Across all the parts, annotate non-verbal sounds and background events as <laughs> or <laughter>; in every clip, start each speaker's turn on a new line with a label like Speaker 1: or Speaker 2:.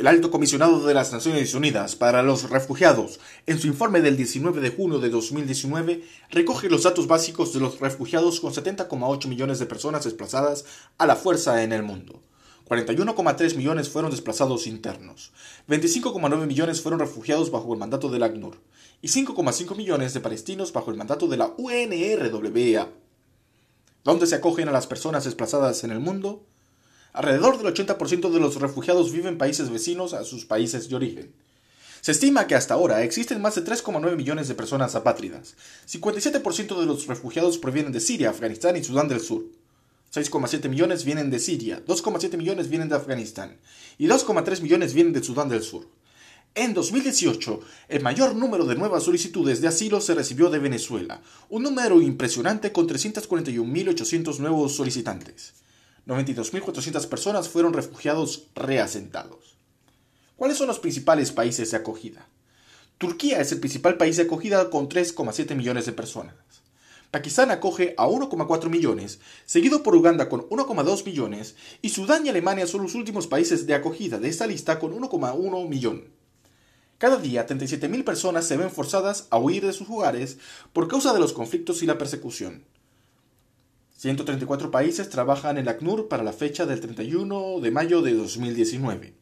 Speaker 1: El alto comisionado de las Naciones Unidas para los Refugiados, en su informe del 19 de junio de 2019, recoge los datos básicos de los refugiados con 70,8 millones de personas desplazadas a la fuerza en el mundo. 41,3 millones fueron desplazados internos, 25,9 millones fueron refugiados bajo el mandato del ACNUR y 5,5 millones de palestinos bajo el mandato de la UNRWA. ¿Dónde se acogen a las personas desplazadas en el mundo? Alrededor del 80% de los refugiados viven en países vecinos a sus países de origen. Se estima que hasta ahora existen más de 3,9 millones de personas apátridas. 57% de los refugiados provienen de Siria, Afganistán y Sudán del Sur. 6,7 millones vienen de Siria, 2,7 millones vienen de Afganistán y 2,3 millones vienen de Sudán del Sur. En 2018, el mayor número de nuevas solicitudes de asilo se recibió de Venezuela, un número impresionante con 341.800 nuevos solicitantes. 92.400 personas fueron refugiados reasentados. ¿Cuáles son los principales países de acogida? Turquía es el principal país de acogida con 3,7 millones de personas. Pakistán acoge a 1,4 millones, seguido por Uganda con 1,2 millones, y Sudán y Alemania son los últimos países de acogida de esta lista con 1,1 millón. Cada día, 37.000 personas se ven forzadas a huir de sus hogares por causa de los conflictos y la persecución. 134 países trabajan en el ACNUR para la fecha del 31 de mayo de 2019.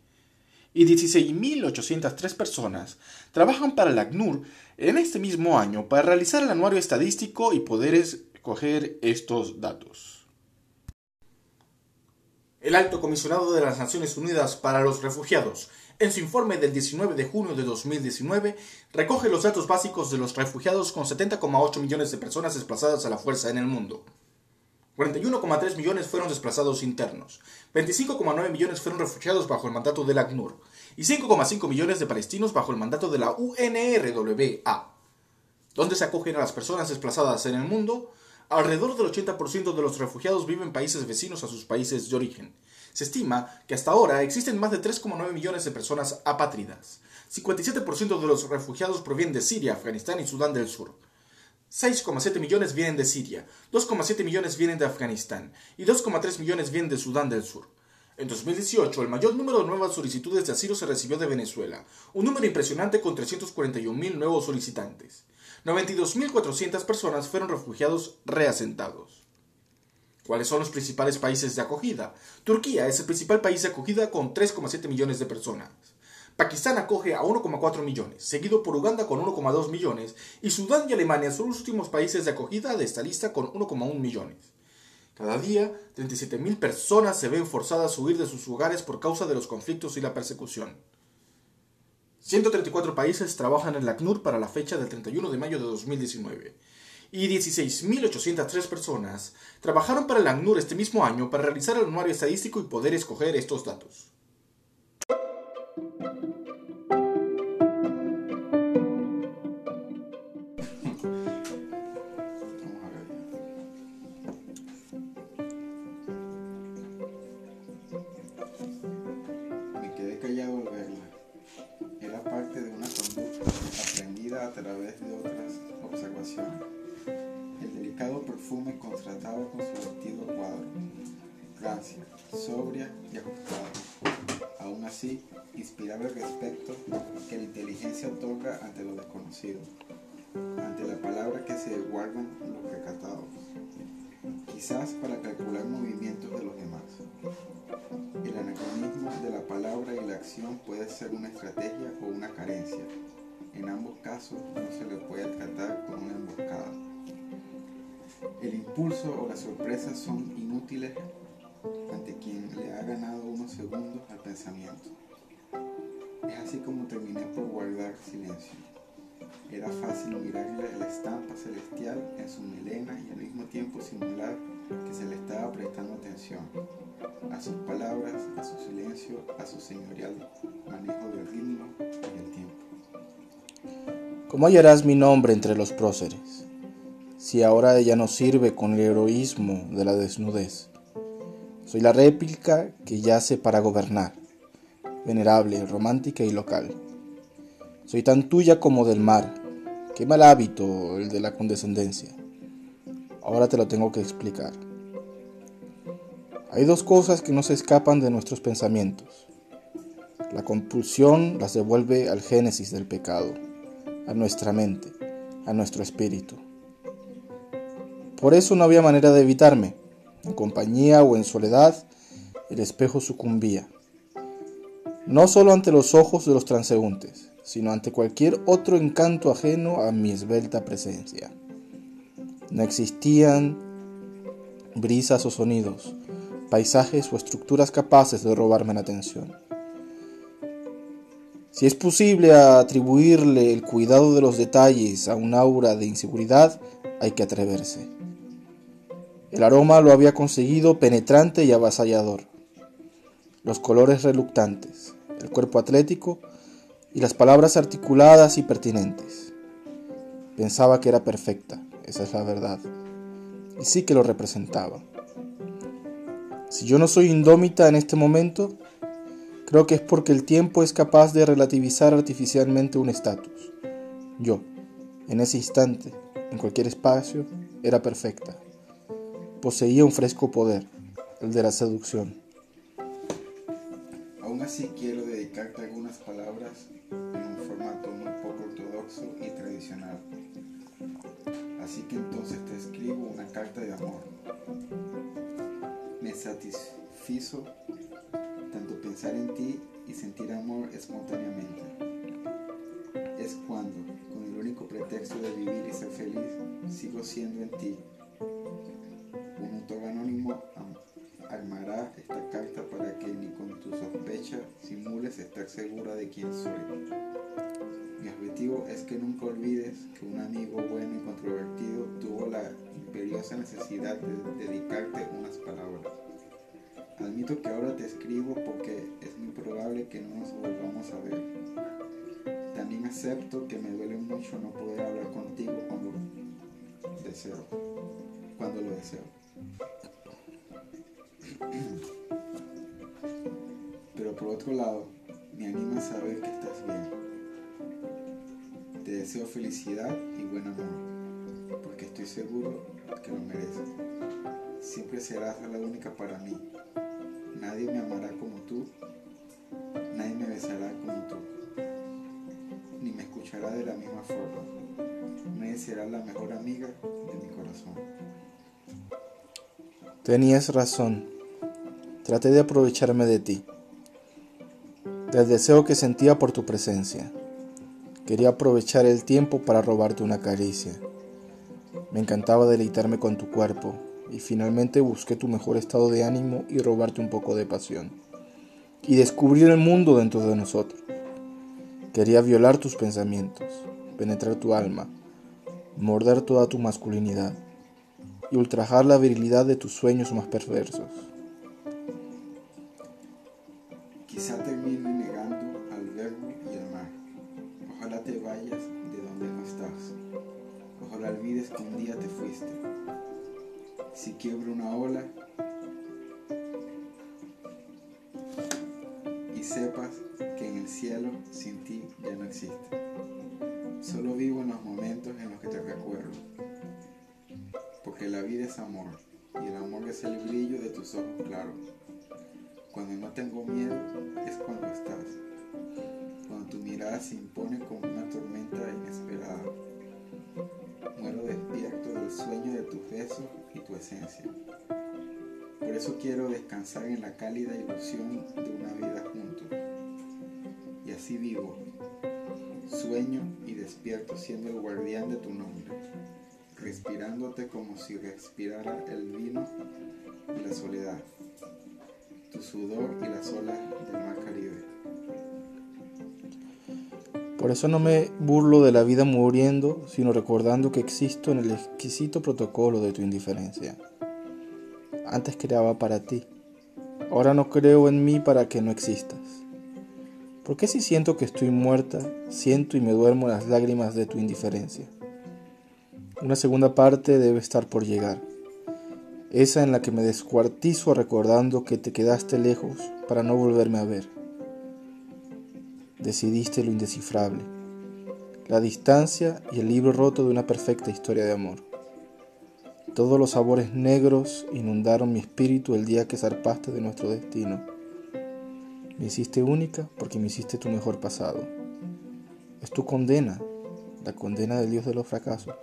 Speaker 1: Y 16.803 personas trabajan para el ACNUR en este mismo año para realizar el anuario estadístico y poder escoger estos datos. El alto comisionado de las Naciones Unidas para los Refugiados, en su informe del 19 de junio de 2019, recoge los datos básicos de los refugiados con 70,8 millones de personas desplazadas a la fuerza en el mundo. 41,3 millones fueron desplazados internos, 25,9 millones fueron refugiados bajo el mandato del ACNUR y 5,5 millones de palestinos bajo el mandato de la UNRWA. ¿Dónde se acogen a las personas desplazadas en el mundo? Alrededor del 80% de los refugiados viven en países vecinos a sus países de origen. Se estima que hasta ahora existen más de 3,9 millones de personas apátridas. 57% de los refugiados provienen de Siria, Afganistán y Sudán del Sur. 6,7 millones vienen de Siria, 2,7 millones vienen de Afganistán y 2,3 millones vienen de Sudán del Sur. En 2018, el mayor número de nuevas solicitudes de asilo se recibió de Venezuela, un número impresionante con 341.000 nuevos solicitantes. 92.400 personas fueron refugiados reasentados. ¿Cuáles son los principales países de acogida? Turquía es el principal país de acogida con 3,7 millones de personas. Pakistán acoge a 1,4 millones, seguido por Uganda con 1,2 millones, y Sudán y Alemania son los últimos países de acogida de esta lista con 1,1 millones. Cada día, 37.000 personas se ven forzadas a huir de sus hogares por causa de los conflictos y la persecución. 134 países trabajan en la ACNUR para la fecha del 31 de mayo de 2019 y 16.803 personas trabajaron para el ACNUR este mismo año para realizar el anuario estadístico y poder escoger estos datos.
Speaker 2: Través de otras observaciones. El delicado perfume contratado con su vestido cuadro, rancia, sobria y ajustada. Aún así, inspiraba el respeto que la inteligencia otorga ante lo desconocido, ante la palabra que se guardan los recatados, quizás para calcular movimientos de los demás. El anacronismo de la palabra y la acción puede ser una estrategia o una carencia en ambos casos no se le puede tratar como una emboscada. El impulso o la sorpresa son inútiles ante quien le ha ganado unos segundos al pensamiento. Es así como terminé por guardar silencio. Era fácil mirarle la estampa celestial en su melena y al mismo tiempo simular que se le estaba prestando atención a sus palabras, a su silencio, a su señorial manejo del ritmo y el tiempo.
Speaker 1: ¿Cómo hallarás mi nombre entre los próceres? Si ahora ya no sirve con el heroísmo de la desnudez. Soy la réplica que yace para gobernar, venerable, romántica y local. Soy tan tuya como del mar. Qué mal hábito el de la condescendencia. Ahora te lo tengo que explicar. Hay dos cosas que no se escapan de nuestros pensamientos. La compulsión las devuelve al génesis del pecado, a nuestra mente, a nuestro espíritu. Por eso no había manera de evitarme. En compañía o en soledad, el espejo sucumbía. No solo ante los ojos de los transeúntes, sino ante cualquier otro encanto ajeno a mi esbelta presencia. No existían brisas o sonidos, paisajes o estructuras capaces de robarme la atención. Si es posible atribuirle el cuidado de los detalles a un aura de inseguridad, hay que atreverse. El aroma lo había conseguido penetrante y avasallador. Los colores reluctantes, el cuerpo atlético y las palabras articuladas y pertinentes. Pensaba que era perfecta, esa es la verdad. Y sí que lo representaba. Si yo no soy indómita en este momento, creo que es porque el tiempo es capaz de relativizar artificialmente un estatus. Yo, en ese instante, en cualquier espacio, era perfecta. Poseía un fresco poder, el de la seducción.
Speaker 2: Aún así quiero dedicarte algunas palabras en un formato muy poco ortodoxo y tradicional. Así que entonces te escribo una carta de amor. Me satisfizo pensar en ti y sentir amor espontáneamente. Es cuando, con el único pretexto de vivir y ser feliz, sigo siendo en ti. Un autor anónimo armará esta carta para que ni con tu sospecha simules estar segura de quién soy. Mi objetivo es que nunca olvides que un amigo bueno y controvertido tuvo la imperiosa necesidad de dedicarte unas palabras. Admito que ahora te escribo porque es muy probable que no nos volvamos a ver. También acepto que me duele mucho no poder hablar contigo cuando deseo, cuando lo deseo. Pero por otro lado, me anima a saber que estás bien. Te deseo felicidad y buen amor, porque estoy seguro que lo mereces. Siempre serás la única para mí. Nadie me amará como tú, nadie me besará como tú, ni me escuchará de la misma forma. Nadie será la mejor amiga de mi corazón.
Speaker 1: Tenías razón. Traté de aprovecharme de ti, del deseo que sentía por tu presencia. Quería aprovechar el tiempo para robarte una caricia. Me encantaba deleitarme con tu cuerpo y finalmente busqué tu mejor estado de ánimo y robarte un poco de pasión. Y descubrir el mundo dentro de nosotros. Quería violar tus pensamientos, penetrar tu alma, morder toda tu masculinidad y ultrajar la virilidad de tus sueños más perversos.
Speaker 2: Quizá termine negando al verbo y al mar. Ojalá te vayas de donde no estás. Ojalá olvides que un día te fuiste. Si quiebro una ola y sepas que en el cielo sin ti ya no existe. Solo vivo en los momentos en los que te recuerdo. Porque la vida es amor y el amor es el brillo de tus ojos claros. Cuando no tengo miedo es cuando estás. Cuando tu mirada se impone como una tormenta inesperada. Muero despierto del sueño de tus besos y tu esencia. Por eso quiero descansar en la cálida ilusión de una vida juntos. Y así vivo. Sueño y despierto siendo el guardián de tu nombre, respirándote como si respirara el vino y la soledad tu sudor y las olas del mar Caribe.
Speaker 1: Por eso no me burlo de la vida muriendo, sino recordando que existo en el exquisito protocolo de tu indiferencia. Antes creaba para ti, ahora no creo en mí para que no existas. ¿Por qué si siento que estoy muerta, siento y me duermo las lágrimas de tu indiferencia? Una segunda parte debe estar por llegar esa en la que me descuartizo recordando que te quedaste lejos para no volverme a ver. Decidiste lo indescifrable, la distancia y el libro roto de una perfecta historia de amor. Todos los sabores negros inundaron mi espíritu el día que zarpaste de nuestro destino. Me hiciste única porque me hiciste tu mejor pasado. Es tu condena, la condena del Dios de los fracasos.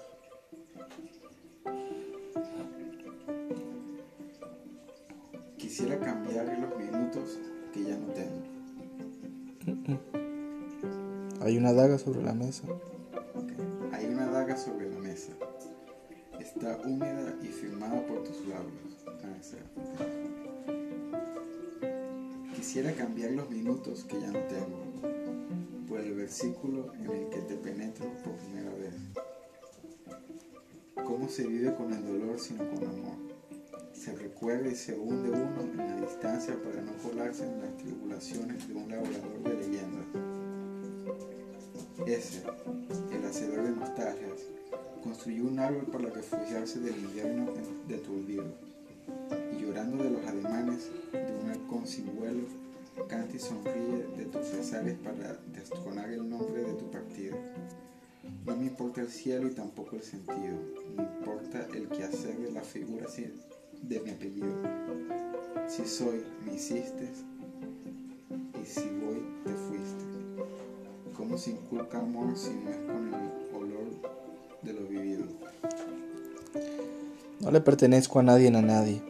Speaker 1: Hay una daga sobre la mesa.
Speaker 2: Hay una daga sobre la mesa. Está húmeda y firmada por tus labios. Quisiera cambiar los minutos que ya no tengo por el versículo en el que te penetro por primera vez. ¿Cómo se vive con el dolor sino con amor? Se recuerda y se hunde uno en la distancia para no colarse en las tribulaciones de un laborador de leyendas. Ese, el hacedor de nostalgias, construyó un árbol para refugiarse del invierno de tu olvido. Y llorando de los ademanes de un halcón sin canta y sonríe de tus pesares para destronar el nombre de tu partida. No me importa el cielo y tampoco el sentido, me importa el quehacer de la figura de mi apellido. Si soy, me hiciste, ¿Cómo se inculca amor si no con el olor de lo vivido?
Speaker 1: No le pertenezco a nadie ni a nadie.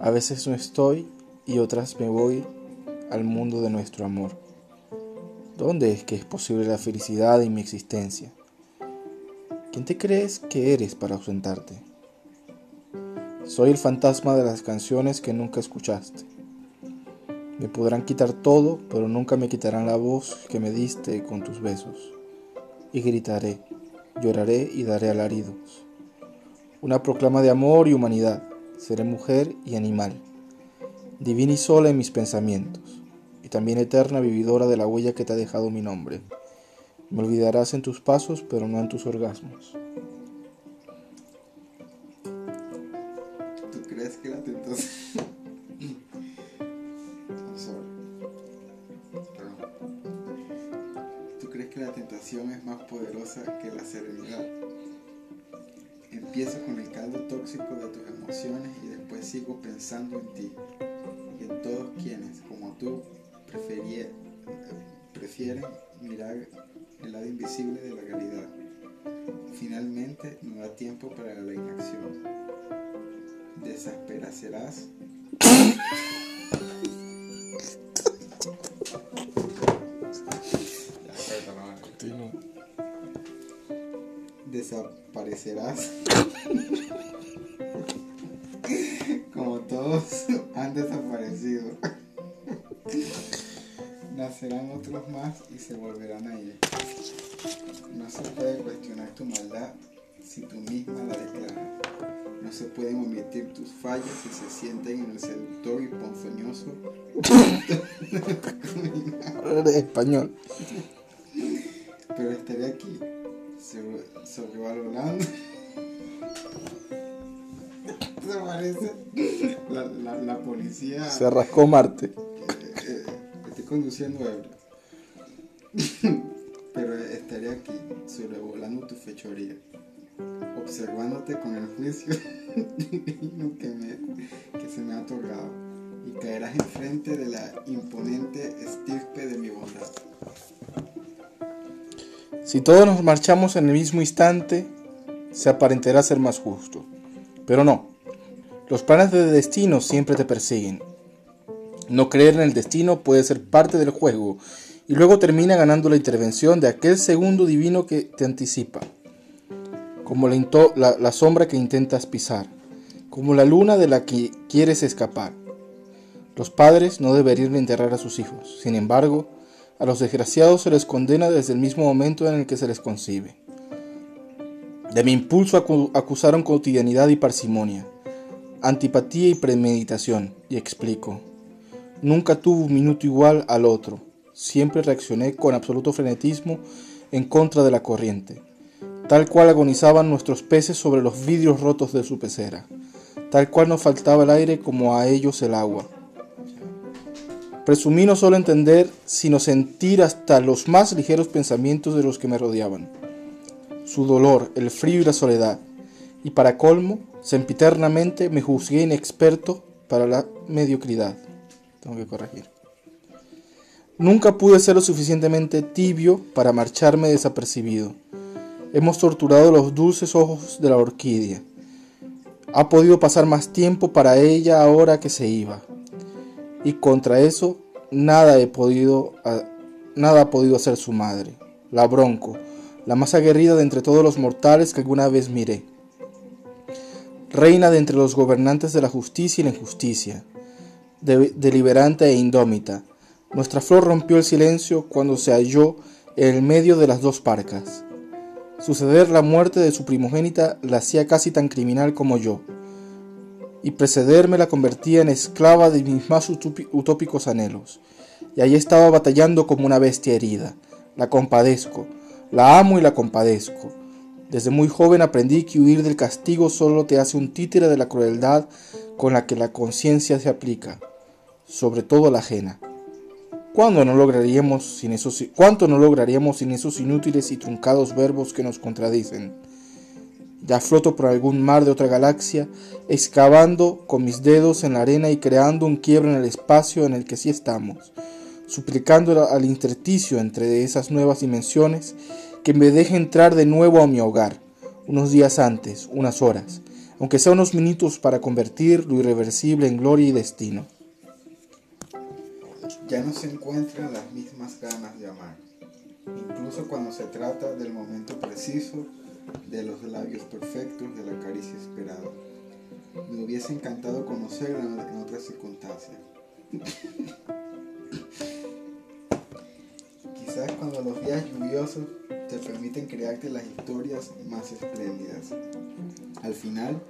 Speaker 1: A veces no estoy y otras me voy al mundo de nuestro amor. ¿Dónde es que es posible la felicidad en mi existencia? ¿Quién te crees que eres para ausentarte? Soy el fantasma de las canciones que nunca escuchaste. Me podrán quitar todo, pero nunca me quitarán la voz que me diste con tus besos. Y gritaré, lloraré y daré alaridos. Una proclama de amor y humanidad. Seré mujer y animal divina y sola en mis pensamientos, y también eterna vividora de la huella que te ha dejado mi nombre. Me olvidarás en tus pasos, pero no en tus orgasmos.
Speaker 2: Empiezo con el caldo tóxico de tus emociones y después sigo pensando en ti todos quienes, como tú, prefieren mirar el lado invisible de la realidad. Finalmente, no da tiempo para la inacción. Desaparecerás. Desaparecerás. Más y se volverán a ir. No se puede cuestionar tu maldad si tú misma la declaras. No se pueden omitir tus fallas si se sienten en el seductor y ponzoñoso. <laughs>
Speaker 1: español.
Speaker 2: Pero estaré aquí, sobrevalorando se parece. La, la, la, policía.
Speaker 1: Se rascó Marte.
Speaker 2: Eh, eh, estoy conduciendo ebrio. Pero estaré aquí, sobrevolando tu fechoría, observándote con el juicio <laughs> que, me, que se me ha otorgado, y caerás enfrente de la imponente estirpe de mi bondad.
Speaker 1: Si todos nos marchamos en el mismo instante, se aparentará ser más justo. Pero no, los planes de destino siempre te persiguen. No creer en el destino puede ser parte del juego y luego termina ganando la intervención de aquel segundo divino que te anticipa, como la, sombra que intentas pisar, como la luna de la que quieres escapar. Los padres no deberían enterrar a sus hijos, sin embargo, a los desgraciados se les condena desde el mismo momento en el que se les concibe. De mi impulso acusaron cotidianidad y parsimonia antipatía y premeditación, y explico. Nunca tuve un minuto igual al otro, siempre reaccioné con absoluto frenetismo en contra de la corriente, tal cual agonizaban nuestros peces sobre los vidrios rotos de su pecera, tal cual nos faltaba el aire como a ellos el agua. Presumí no solo entender, sino sentir hasta los más ligeros pensamientos de los que me rodeaban. Su dolor, el frío y la soledad, y para colmo, sempiternamente me juzgué inexperto para la mediocridad. tengo que corregir. Nunca pude ser lo suficientemente tibio para marcharme desapercibido. Hemos torturado los dulces ojos de la orquídea. Ha podido pasar más tiempo para ella ahora que se iba. Y contra eso nada he podido nada ha podido hacer su madre, la Bronco, la más aguerrida de entre todos los mortales que alguna vez miré. Reina de entre los gobernantes de la justicia y la injusticia, deliberante e indómita, nuestra flor rompió el silencio cuando se halló en el medio de las dos parcas. Suceder la muerte de su primogénita la hacía casi tan criminal como yo, y precederme la convertía en esclava de mis más utópicos anhelos. Y allí estaba batallando como una bestia herida. La compadezco, la amo y la compadezco. Desde muy joven aprendí que huir del castigo solo te hace un títere de la crueldad con la que la conciencia se aplica, sobre todo la ajena. ¿Cuándo no lograríamos sin esos, ¿Cuánto no lograríamos sin esos inútiles y truncados verbos que nos contradicen? Ya floto por algún mar de otra galaxia, excavando con mis dedos en la arena y creando un quiebre en el espacio en el que sí estamos, suplicando al intersticio entre esas nuevas dimensiones que me deje entrar de nuevo a mi hogar, unos días antes, unas horas, aunque sea unos minutos para convertir lo irreversible en gloria y destino
Speaker 2: ya no se encuentran las mismas ganas de amar, incluso cuando se trata del momento preciso, de los labios perfectos, de la caricia esperada. Me hubiese encantado conocerla en otras circunstancias. <laughs> Quizás cuando los días lluviosos te permiten crearte las historias más espléndidas. Al final,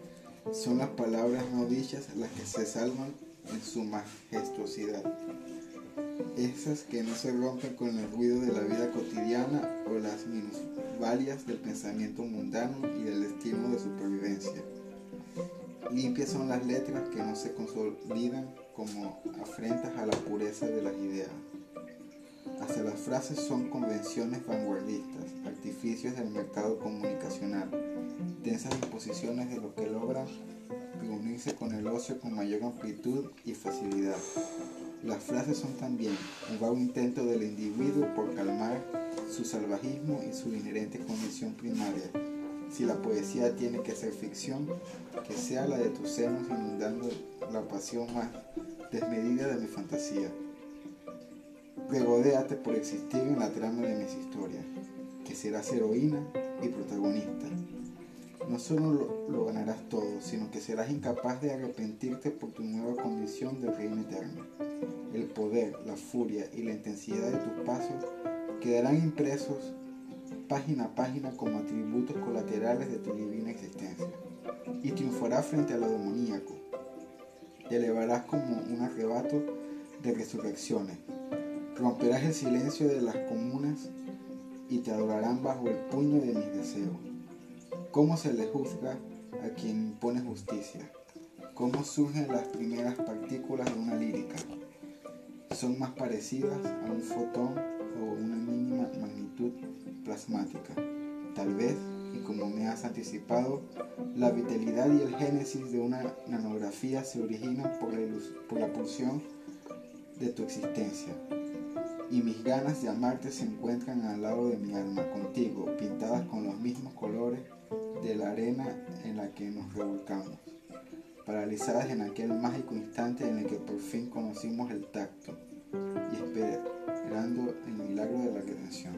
Speaker 2: son las palabras no dichas las que se salvan en su majestuosidad esas que no se rompen con el ruido de la vida cotidiana o las minusvalias del pensamiento mundano y del destino de supervivencia. Limpias son las letras que no se consolidan como afrentas a la pureza de las ideas. Hasta las frases son convenciones vanguardistas, artificios del mercado comunicacional, densas disposiciones de lo que logran reunirse con el ocio con mayor amplitud y facilidad. Las frases son también un vago intento del individuo por calmar su salvajismo y su inherente condición primaria. Si la poesía tiene que ser ficción, que sea la de tus senos inundando la pasión más desmedida de mi fantasía. Regodéate por existir en la trama de mis historias, que serás heroína y protagonista no solo lo, ganarás todo, sino que serás incapaz de arrepentirte por tu nueva condición de reino eterno. El poder, la furia y la intensidad de tus pasos quedarán impresos página a página como atributos colaterales de tu divina existencia, y triunfarás frente a lo demoníaco. Te elevarás como un arrebato de resurrecciones, romperás el silencio de las comunas y te adorarán bajo el puño de mis deseos. ¿Cómo se le juzga a quien impone justicia? ¿Cómo surgen las primeras partículas de una lírica? Son más parecidas a un fotón o una mínima magnitud plasmática. Tal vez, y como me has anticipado, la vitalidad y el génesis de una nanografía se originan por la, por la pulsión de tu existencia. Y mis ganas de amarte se encuentran al lado de mi alma, contigo, pintadas con los mismos colores de la arena en la que nos revolcamos, paralizadas en aquel mágico instante en el que por fin conocimos el tacto y esperando el milagro de la redención.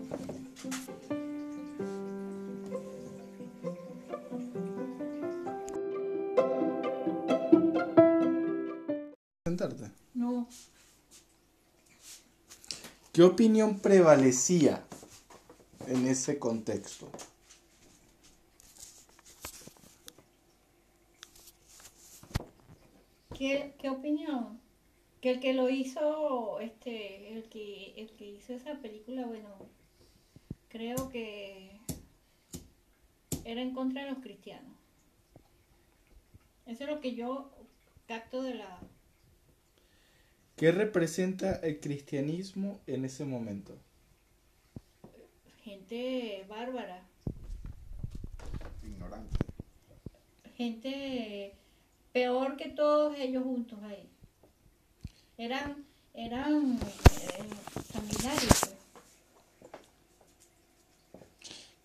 Speaker 1: ¿Sentarte?
Speaker 3: No.
Speaker 1: ¿Qué opinión prevalecía en ese contexto?
Speaker 3: ¿Qué, ¿Qué, opinión? Que el que lo hizo, este, el que, el que hizo esa película, bueno, creo que era en contra de los cristianos. Eso es lo que yo capto de la...
Speaker 1: ¿Qué representa el cristianismo en ese momento?
Speaker 3: Gente bárbara.
Speaker 2: Ignorante.
Speaker 3: Gente peor que todos ellos juntos ahí. Eran eran eh, sanguinarios. pues.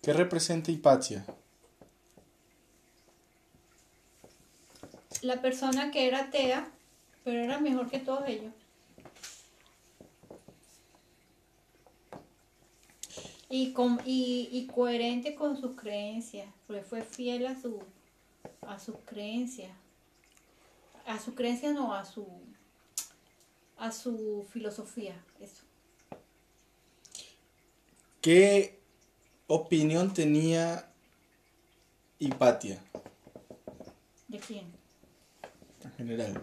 Speaker 1: ¿Qué representa Hipatia?
Speaker 3: La persona que era atea, pero era mejor que todos ellos. Y, con, y, y coherente con sus creencias, porque fue fiel a su a sus creencias. A su creencia no, a su a su filosofía, eso.
Speaker 1: ¿Qué opinión tenía Hipatia
Speaker 3: ¿De quién?
Speaker 1: en general?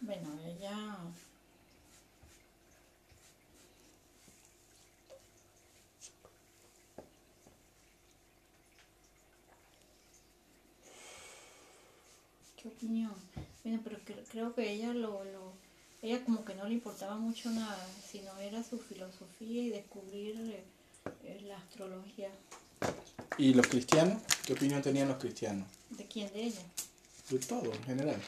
Speaker 3: Bueno, ella ¿Qué opinión? Bueno, pero cre- creo que ella lo, lo ella como que no le importaba mucho nada, sino era su filosofía y descubrir eh, eh, la astrología.
Speaker 1: ¿Y los cristianos? ¿Qué opinión tenían los cristianos?
Speaker 3: ¿De quién? De ella.
Speaker 1: De todo, en general.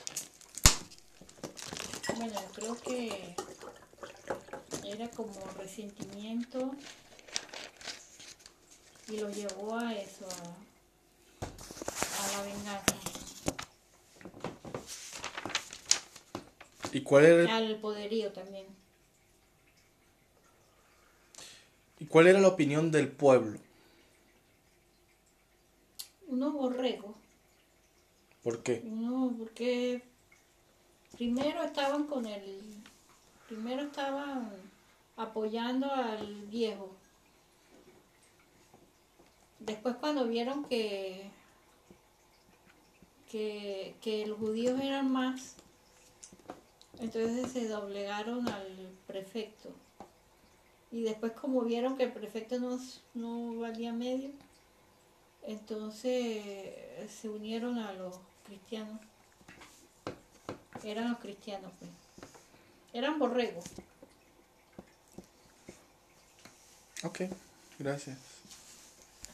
Speaker 3: Bueno, yo creo que era como resentimiento y lo llevó a eso, a, a la venganza,
Speaker 1: ¿Y cuál, era,
Speaker 3: al poderío también.
Speaker 1: ¿Y cuál era la opinión del pueblo?
Speaker 3: Unos borregos,
Speaker 1: ¿Por qué?
Speaker 3: uno porque primero estaban con el, primero estaban apoyando al viejo. Después cuando vieron que, que, que los judíos eran más, entonces se doblegaron al prefecto. Y después como vieron que el prefecto no, no valía medio, entonces se unieron a los cristianos. Eran los cristianos, pues. Eran borregos.
Speaker 1: Ok, gracias.